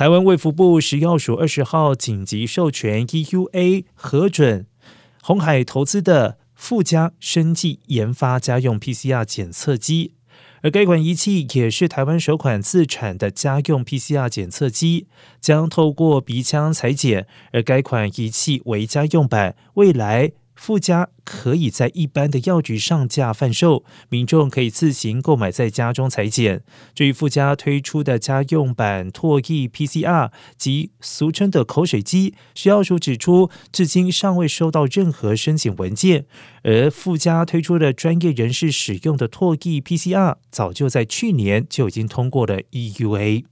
台湾卫福部食药署二十号紧急授权 EUA 核准红海投资的富加生技研发家用 PCR 检测机。而该款仪器也是台湾首款自产的家用 PCR 检测机，将透过鼻腔裁剪。而该款仪器为家用版，未来。附加可以在一般的药局上架贩售，民众可以自行购买，在家中裁剪。至于附加推出的家用版唾液 PCR 及俗称的口水机，食药署指出，至今尚未收到任何申请文件。而附加推出的专业人士使用的唾液 PCR，早就在去年就已经通过了 EUA。